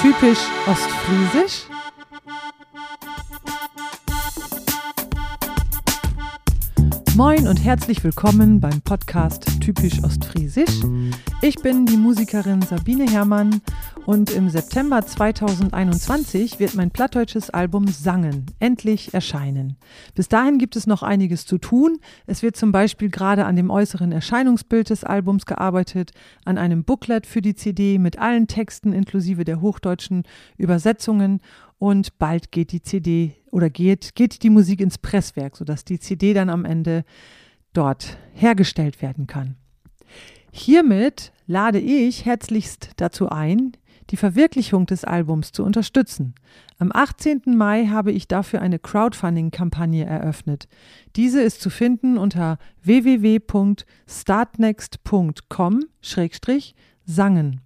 typisch ostfriesisch? Moin und herzlich willkommen beim Podcast Typisch Ostfriesisch. Ich bin die Musikerin Sabine Herrmann und im September 2021 wird mein plattdeutsches Album Sangen endlich erscheinen. Bis dahin gibt es noch einiges zu tun. Es wird zum Beispiel gerade an dem äußeren Erscheinungsbild des Albums gearbeitet, an einem Booklet für die CD mit allen Texten inklusive der hochdeutschen Übersetzungen und bald geht die CD oder geht, geht die Musik ins Presswerk, sodass die CD dann am Ende dort hergestellt werden kann. Hiermit lade ich herzlichst dazu ein, die Verwirklichung des Albums zu unterstützen. Am 18. Mai habe ich dafür eine Crowdfunding-Kampagne eröffnet. Diese ist zu finden unter www.startnext.com-sangen.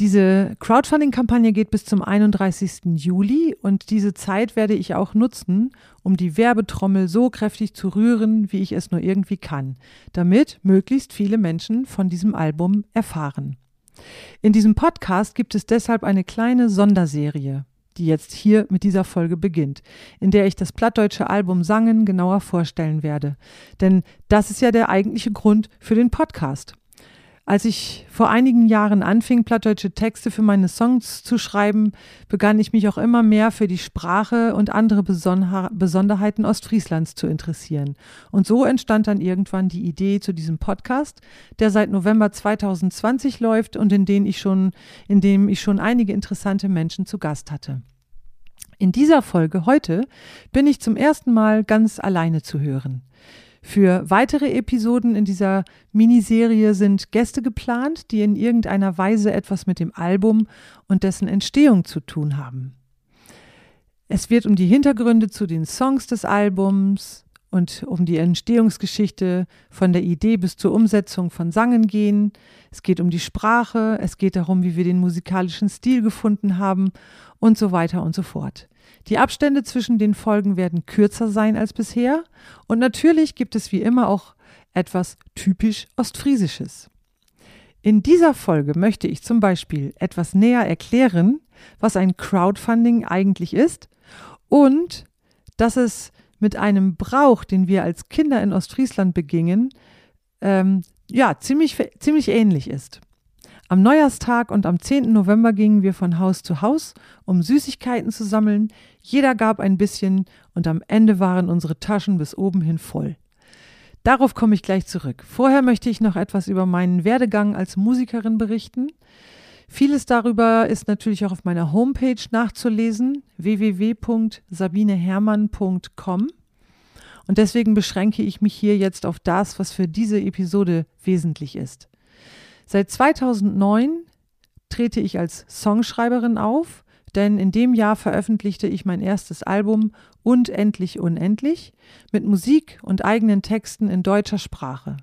Diese Crowdfunding-Kampagne geht bis zum 31. Juli und diese Zeit werde ich auch nutzen, um die Werbetrommel so kräftig zu rühren, wie ich es nur irgendwie kann, damit möglichst viele Menschen von diesem Album erfahren. In diesem Podcast gibt es deshalb eine kleine Sonderserie, die jetzt hier mit dieser Folge beginnt, in der ich das plattdeutsche Album Sangen genauer vorstellen werde. Denn das ist ja der eigentliche Grund für den Podcast. Als ich vor einigen Jahren anfing, plattdeutsche Texte für meine Songs zu schreiben, begann ich mich auch immer mehr für die Sprache und andere Besonderheiten Ostfrieslands zu interessieren. Und so entstand dann irgendwann die Idee zu diesem Podcast, der seit November 2020 läuft und in, den ich schon, in dem ich schon einige interessante Menschen zu Gast hatte. In dieser Folge heute bin ich zum ersten Mal ganz alleine zu hören. Für weitere Episoden in dieser Miniserie sind Gäste geplant, die in irgendeiner Weise etwas mit dem Album und dessen Entstehung zu tun haben. Es wird um die Hintergründe zu den Songs des Albums und um die Entstehungsgeschichte von der Idee bis zur Umsetzung von Sangen gehen. Es geht um die Sprache, es geht darum, wie wir den musikalischen Stil gefunden haben und so weiter und so fort. Die Abstände zwischen den Folgen werden kürzer sein als bisher und natürlich gibt es wie immer auch etwas typisch Ostfriesisches. In dieser Folge möchte ich zum Beispiel etwas näher erklären, was ein Crowdfunding eigentlich ist und dass es mit einem Brauch, den wir als Kinder in Ostfriesland begingen, ähm, ja, ziemlich, ziemlich ähnlich ist. Am Neujahrstag und am 10. November gingen wir von Haus zu Haus, um Süßigkeiten zu sammeln. Jeder gab ein bisschen und am Ende waren unsere Taschen bis oben hin voll. Darauf komme ich gleich zurück. Vorher möchte ich noch etwas über meinen Werdegang als Musikerin berichten. Vieles darüber ist natürlich auch auf meiner Homepage nachzulesen, www.sabinehermann.com. Und deswegen beschränke ich mich hier jetzt auf das, was für diese Episode wesentlich ist. Seit 2009 trete ich als Songschreiberin auf, denn in dem Jahr veröffentlichte ich mein erstes Album Und endlich unendlich mit Musik und eigenen Texten in deutscher Sprache.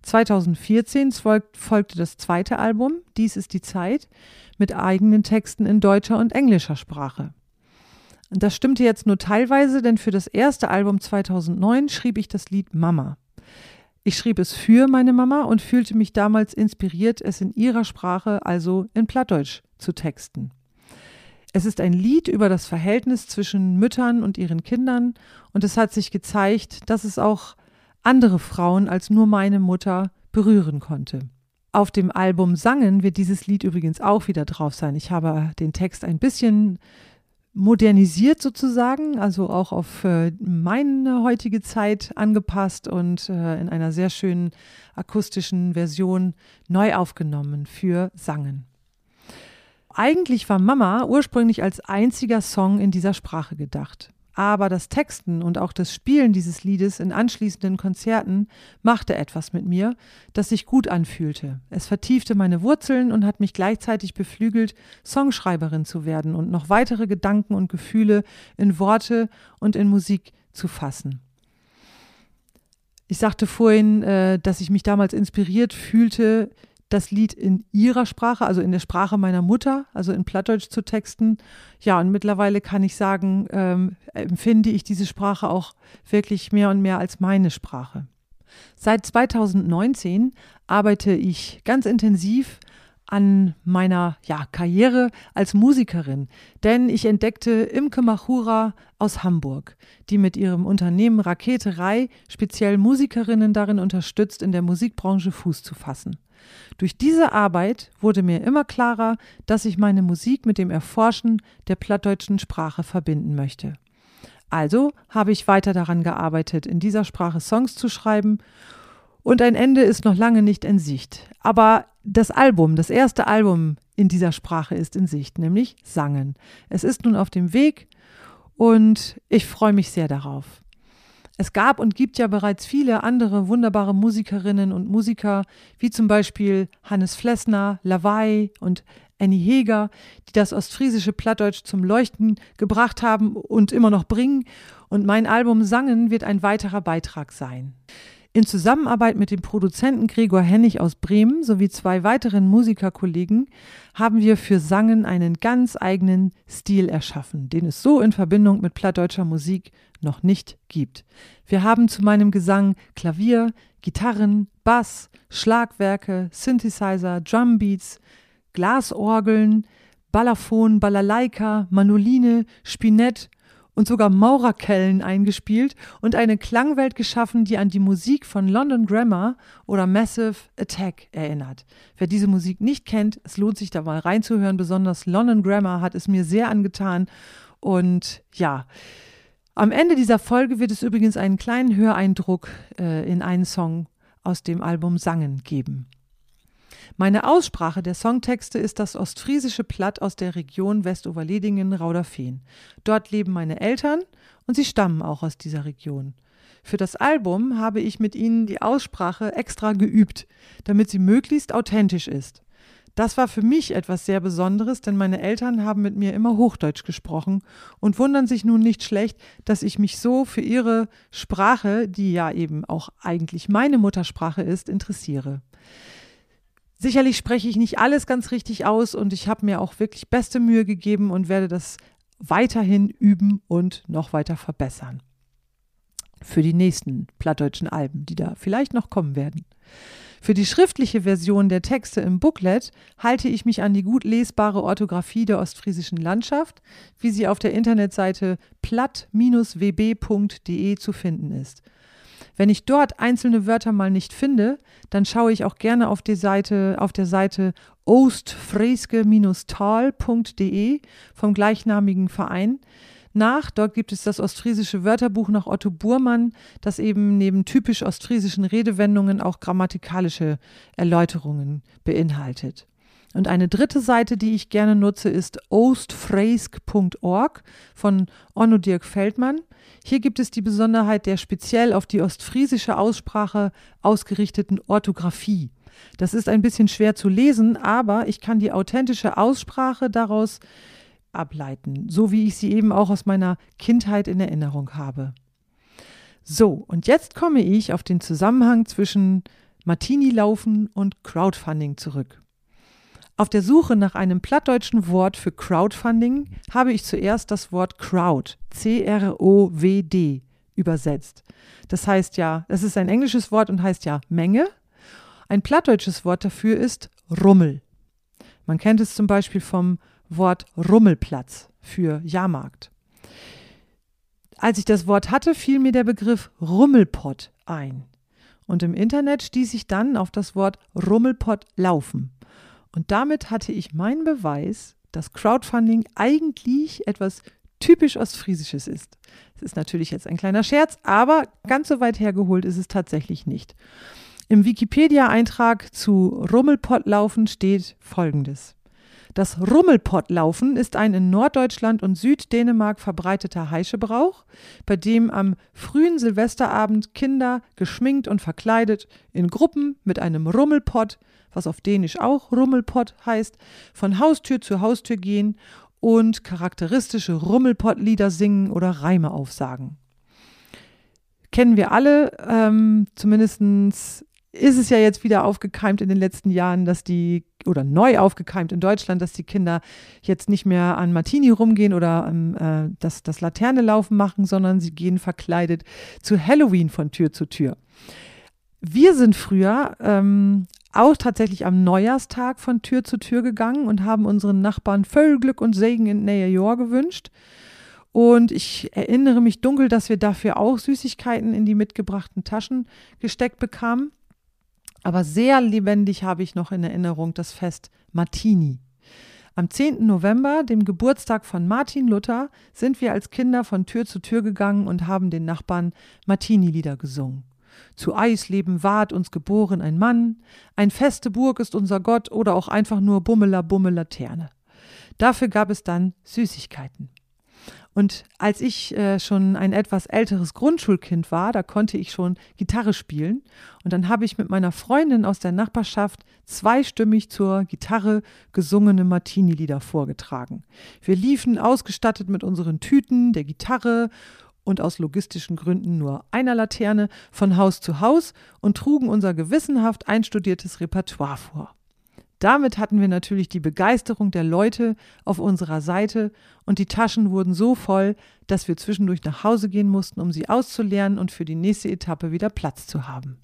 2014 folgte das zweite Album, Dies ist die Zeit, mit eigenen Texten in deutscher und englischer Sprache. Das stimmte jetzt nur teilweise, denn für das erste Album 2009 schrieb ich das Lied Mama. Ich schrieb es für meine Mama und fühlte mich damals inspiriert, es in ihrer Sprache, also in Plattdeutsch, zu texten. Es ist ein Lied über das Verhältnis zwischen Müttern und ihren Kindern und es hat sich gezeigt, dass es auch andere Frauen als nur meine Mutter berühren konnte. Auf dem Album Sangen wird dieses Lied übrigens auch wieder drauf sein. Ich habe den Text ein bisschen modernisiert sozusagen, also auch auf äh, meine heutige Zeit angepasst und äh, in einer sehr schönen akustischen Version neu aufgenommen für Sangen. Eigentlich war Mama ursprünglich als einziger Song in dieser Sprache gedacht. Aber das Texten und auch das Spielen dieses Liedes in anschließenden Konzerten machte etwas mit mir, das sich gut anfühlte. Es vertiefte meine Wurzeln und hat mich gleichzeitig beflügelt, Songschreiberin zu werden und noch weitere Gedanken und Gefühle in Worte und in Musik zu fassen. Ich sagte vorhin, äh, dass ich mich damals inspiriert fühlte, das Lied in ihrer Sprache, also in der Sprache meiner Mutter, also in Plattdeutsch zu texten. Ja, und mittlerweile kann ich sagen, ähm, empfinde ich diese Sprache auch wirklich mehr und mehr als meine Sprache. Seit 2019 arbeite ich ganz intensiv an meiner ja, Karriere als Musikerin, denn ich entdeckte Imke Machura aus Hamburg, die mit ihrem Unternehmen Raketerei speziell Musikerinnen darin unterstützt, in der Musikbranche Fuß zu fassen. Durch diese Arbeit wurde mir immer klarer, dass ich meine Musik mit dem Erforschen der plattdeutschen Sprache verbinden möchte. Also habe ich weiter daran gearbeitet, in dieser Sprache Songs zu schreiben und ein Ende ist noch lange nicht in Sicht. Aber das Album, das erste Album in dieser Sprache ist in Sicht, nämlich Sangen. Es ist nun auf dem Weg und ich freue mich sehr darauf. Es gab und gibt ja bereits viele andere wunderbare Musikerinnen und Musiker, wie zum Beispiel Hannes Flessner, Lawai und Annie Heger, die das ostfriesische Plattdeutsch zum Leuchten gebracht haben und immer noch bringen. Und mein Album Sangen wird ein weiterer Beitrag sein. In Zusammenarbeit mit dem Produzenten Gregor Hennig aus Bremen sowie zwei weiteren Musikerkollegen haben wir für Sangen einen ganz eigenen Stil erschaffen, den es so in Verbindung mit plattdeutscher Musik noch nicht gibt. Wir haben zu meinem Gesang Klavier, Gitarren, Bass, Schlagwerke, Synthesizer, Drumbeats, Glasorgeln, Balaphon, Balalaika, Manoline, Spinett und sogar Maurerkellen eingespielt und eine Klangwelt geschaffen, die an die Musik von London Grammar oder Massive Attack erinnert. Wer diese Musik nicht kennt, es lohnt sich da mal reinzuhören. Besonders London Grammar hat es mir sehr angetan. Und ja, am Ende dieser Folge wird es übrigens einen kleinen Höreindruck äh, in einen Song aus dem Album Sangen geben. Meine Aussprache der Songtexte ist das ostfriesische Platt aus der Region Westoverledingen-Rauderfehn. Dort leben meine Eltern und sie stammen auch aus dieser Region. Für das Album habe ich mit ihnen die Aussprache extra geübt, damit sie möglichst authentisch ist. Das war für mich etwas sehr Besonderes, denn meine Eltern haben mit mir immer Hochdeutsch gesprochen und wundern sich nun nicht schlecht, dass ich mich so für ihre Sprache, die ja eben auch eigentlich meine Muttersprache ist, interessiere. Sicherlich spreche ich nicht alles ganz richtig aus und ich habe mir auch wirklich beste Mühe gegeben und werde das weiterhin üben und noch weiter verbessern. Für die nächsten plattdeutschen Alben, die da vielleicht noch kommen werden. Für die schriftliche Version der Texte im Booklet halte ich mich an die gut lesbare Orthographie der ostfriesischen Landschaft, wie sie auf der Internetseite platt-wb.de zu finden ist. Wenn ich dort einzelne Wörter mal nicht finde, dann schaue ich auch gerne auf die Seite, auf der Seite ostfrieske-tal.de vom gleichnamigen Verein nach. Dort gibt es das ostfriesische Wörterbuch nach Otto Burmann, das eben neben typisch ostfriesischen Redewendungen auch grammatikalische Erläuterungen beinhaltet. Und eine dritte Seite, die ich gerne nutze, ist ostfreisk.org von Onno Dirk Feldmann. Hier gibt es die Besonderheit der speziell auf die ostfriesische Aussprache ausgerichteten Orthographie. Das ist ein bisschen schwer zu lesen, aber ich kann die authentische Aussprache daraus ableiten, so wie ich sie eben auch aus meiner Kindheit in Erinnerung habe. So, und jetzt komme ich auf den Zusammenhang zwischen Martini-Laufen und Crowdfunding zurück. Auf der Suche nach einem plattdeutschen Wort für Crowdfunding habe ich zuerst das Wort Crowd, C-R-O-W-D, übersetzt. Das heißt ja, das ist ein englisches Wort und heißt ja Menge. Ein plattdeutsches Wort dafür ist Rummel. Man kennt es zum Beispiel vom Wort Rummelplatz für Jahrmarkt. Als ich das Wort hatte, fiel mir der Begriff Rummelpott ein. Und im Internet stieß ich dann auf das Wort Rummelpott laufen. Und damit hatte ich meinen Beweis, dass Crowdfunding eigentlich etwas typisch Ostfriesisches ist. Es ist natürlich jetzt ein kleiner Scherz, aber ganz so weit hergeholt ist es tatsächlich nicht. Im Wikipedia-Eintrag zu Rummelpottlaufen steht folgendes. Das Rummelpottlaufen ist ein in Norddeutschland und Süddänemark verbreiteter Heischebrauch, bei dem am frühen Silvesterabend Kinder geschminkt und verkleidet in Gruppen mit einem Rummelpott was auf Dänisch auch Rummelpott heißt, von Haustür zu Haustür gehen und charakteristische Rummelpottlieder singen oder Reime aufsagen. Kennen wir alle, ähm, zumindest ist es ja jetzt wieder aufgekeimt in den letzten Jahren, dass die, oder neu aufgekeimt in Deutschland, dass die Kinder jetzt nicht mehr an Martini rumgehen oder ähm, äh, das, das Laterne laufen machen, sondern sie gehen verkleidet zu Halloween von Tür zu Tür. Wir sind früher ähm, auch tatsächlich am Neujahrstag von Tür zu Tür gegangen und haben unseren Nachbarn voll Glück und Segen in Nähe Jahr gewünscht. Und ich erinnere mich dunkel, dass wir dafür auch Süßigkeiten in die mitgebrachten Taschen gesteckt bekamen. Aber sehr lebendig habe ich noch in Erinnerung das Fest Martini. Am 10. November, dem Geburtstag von Martin Luther, sind wir als Kinder von Tür zu Tür gegangen und haben den Nachbarn Martini-Lieder gesungen. Zu Eisleben ward uns geboren ein Mann, ein feste Burg ist unser Gott oder auch einfach nur Bummela Laterne. Dafür gab es dann Süßigkeiten. Und als ich äh, schon ein etwas älteres Grundschulkind war, da konnte ich schon Gitarre spielen. Und dann habe ich mit meiner Freundin aus der Nachbarschaft zweistimmig zur Gitarre gesungene Martini-Lieder vorgetragen. Wir liefen ausgestattet mit unseren Tüten, der Gitarre und aus logistischen Gründen nur einer Laterne von Haus zu Haus und trugen unser gewissenhaft einstudiertes Repertoire vor. Damit hatten wir natürlich die Begeisterung der Leute auf unserer Seite und die Taschen wurden so voll, dass wir zwischendurch nach Hause gehen mussten, um sie auszuleeren und für die nächste Etappe wieder Platz zu haben.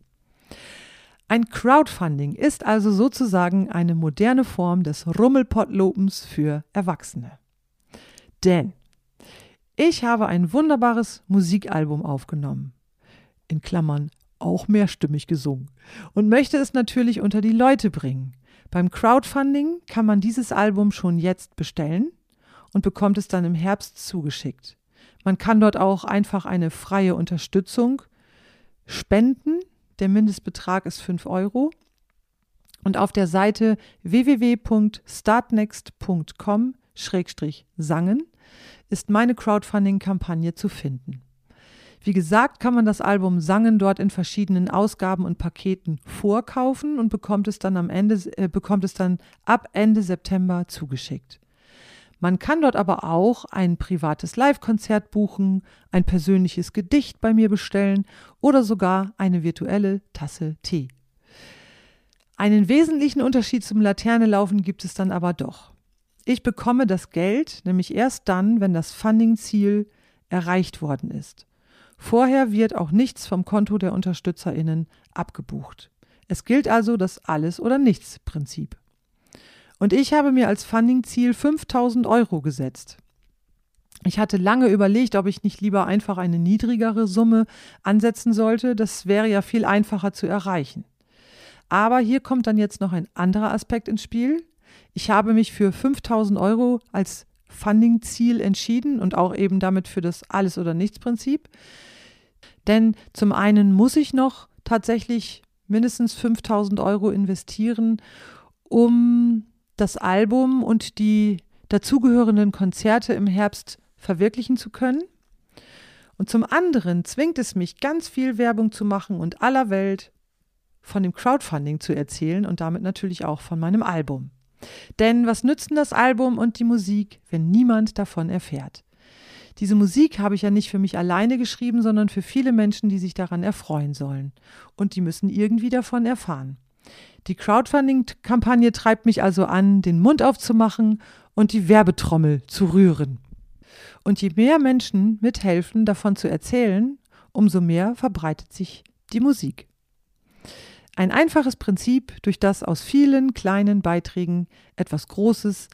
Ein Crowdfunding ist also sozusagen eine moderne Form des Rummelpottlopens für Erwachsene. Denn ich habe ein wunderbares Musikalbum aufgenommen. In Klammern auch mehrstimmig gesungen. Und möchte es natürlich unter die Leute bringen. Beim Crowdfunding kann man dieses Album schon jetzt bestellen und bekommt es dann im Herbst zugeschickt. Man kann dort auch einfach eine freie Unterstützung spenden. Der Mindestbetrag ist 5 Euro. Und auf der Seite www.startnext.com-sangen ist meine Crowdfunding-Kampagne zu finden. Wie gesagt, kann man das Album Sangen dort in verschiedenen Ausgaben und Paketen vorkaufen und bekommt es dann am Ende, äh, bekommt es dann ab Ende September zugeschickt. Man kann dort aber auch ein privates Live-Konzert buchen, ein persönliches Gedicht bei mir bestellen oder sogar eine virtuelle Tasse Tee. Einen wesentlichen Unterschied zum Laternelaufen gibt es dann aber doch. Ich bekomme das Geld nämlich erst dann, wenn das Funding-Ziel erreicht worden ist. Vorher wird auch nichts vom Konto der UnterstützerInnen abgebucht. Es gilt also das Alles- oder Nichts-Prinzip. Und ich habe mir als Funding-Ziel 5000 Euro gesetzt. Ich hatte lange überlegt, ob ich nicht lieber einfach eine niedrigere Summe ansetzen sollte. Das wäre ja viel einfacher zu erreichen. Aber hier kommt dann jetzt noch ein anderer Aspekt ins Spiel. Ich habe mich für 5000 Euro als Funding-Ziel entschieden und auch eben damit für das Alles- oder Nichts-Prinzip. Denn zum einen muss ich noch tatsächlich mindestens 5000 Euro investieren, um das Album und die dazugehörenden Konzerte im Herbst verwirklichen zu können. Und zum anderen zwingt es mich, ganz viel Werbung zu machen und aller Welt von dem Crowdfunding zu erzählen und damit natürlich auch von meinem Album. Denn was nützen das Album und die Musik, wenn niemand davon erfährt? Diese Musik habe ich ja nicht für mich alleine geschrieben, sondern für viele Menschen, die sich daran erfreuen sollen. Und die müssen irgendwie davon erfahren. Die Crowdfunding-Kampagne treibt mich also an, den Mund aufzumachen und die Werbetrommel zu rühren. Und je mehr Menschen mithelfen, davon zu erzählen, umso mehr verbreitet sich die Musik. Ein einfaches Prinzip, durch das aus vielen kleinen Beiträgen etwas Großes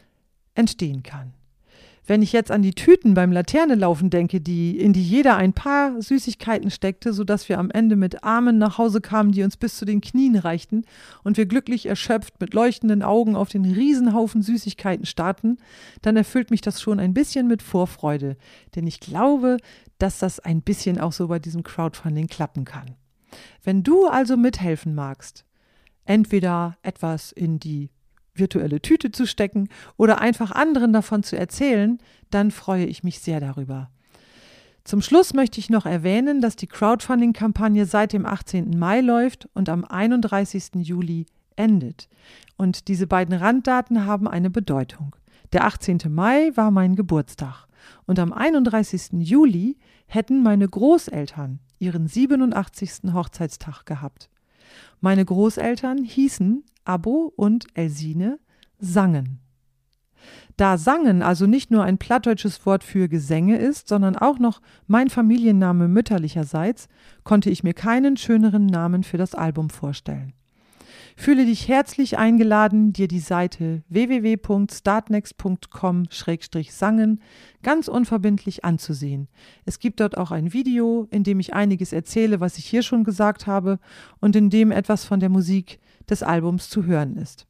entstehen kann. Wenn ich jetzt an die Tüten beim Laternelaufen denke, die, in die jeder ein paar Süßigkeiten steckte, sodass wir am Ende mit Armen nach Hause kamen, die uns bis zu den Knien reichten und wir glücklich erschöpft mit leuchtenden Augen auf den Riesenhaufen Süßigkeiten starten, dann erfüllt mich das schon ein bisschen mit Vorfreude. Denn ich glaube, dass das ein bisschen auch so bei diesem Crowdfunding klappen kann. Wenn du also mithelfen magst, entweder etwas in die virtuelle Tüte zu stecken oder einfach anderen davon zu erzählen, dann freue ich mich sehr darüber. Zum Schluss möchte ich noch erwähnen, dass die Crowdfunding-Kampagne seit dem 18. Mai läuft und am 31. Juli endet. Und diese beiden Randdaten haben eine Bedeutung. Der 18. Mai war mein Geburtstag und am 31. Juli hätten meine Großeltern ihren 87. Hochzeitstag gehabt. Meine Großeltern hießen Abo und Elsine sangen. Da Sangen also nicht nur ein plattdeutsches Wort für Gesänge ist, sondern auch noch mein Familienname mütterlicherseits, konnte ich mir keinen schöneren Namen für das Album vorstellen. Fühle dich herzlich eingeladen, dir die Seite www.startnext.com-sangen ganz unverbindlich anzusehen. Es gibt dort auch ein Video, in dem ich einiges erzähle, was ich hier schon gesagt habe und in dem etwas von der Musik des Albums zu hören ist.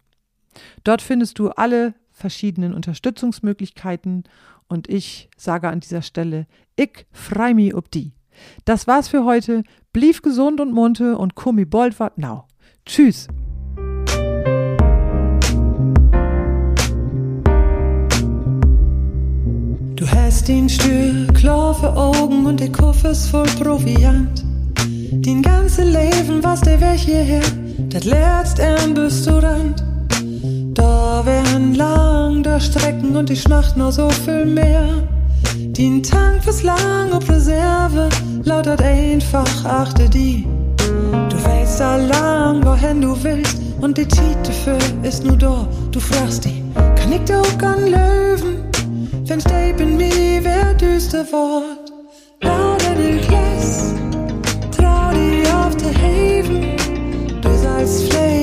Dort findest du alle verschiedenen Unterstützungsmöglichkeiten und ich sage an dieser Stelle, ich freu mich ob die. Das war's für heute. Blieb gesund und munter und kummi bald wat now. Tschüss. Du hast den Stür klar für Augen und der Koffer ist voll Proviant. Dein ganze Leben, was der Weg hierher, das letzte bist du Rand. Da wären lang der Strecken und die Schnacht noch so viel mehr. Den Tank fürs lang auf Reserve lautet einfach achte die. Du weißt lang, wohin du willst und die Titel für ist nur da. Du fragst die, kann ich da auch an Löwen? Wenn Steben mir wer düster fort. lade dich yes, trau dir auf der Haven, du sollst flehen.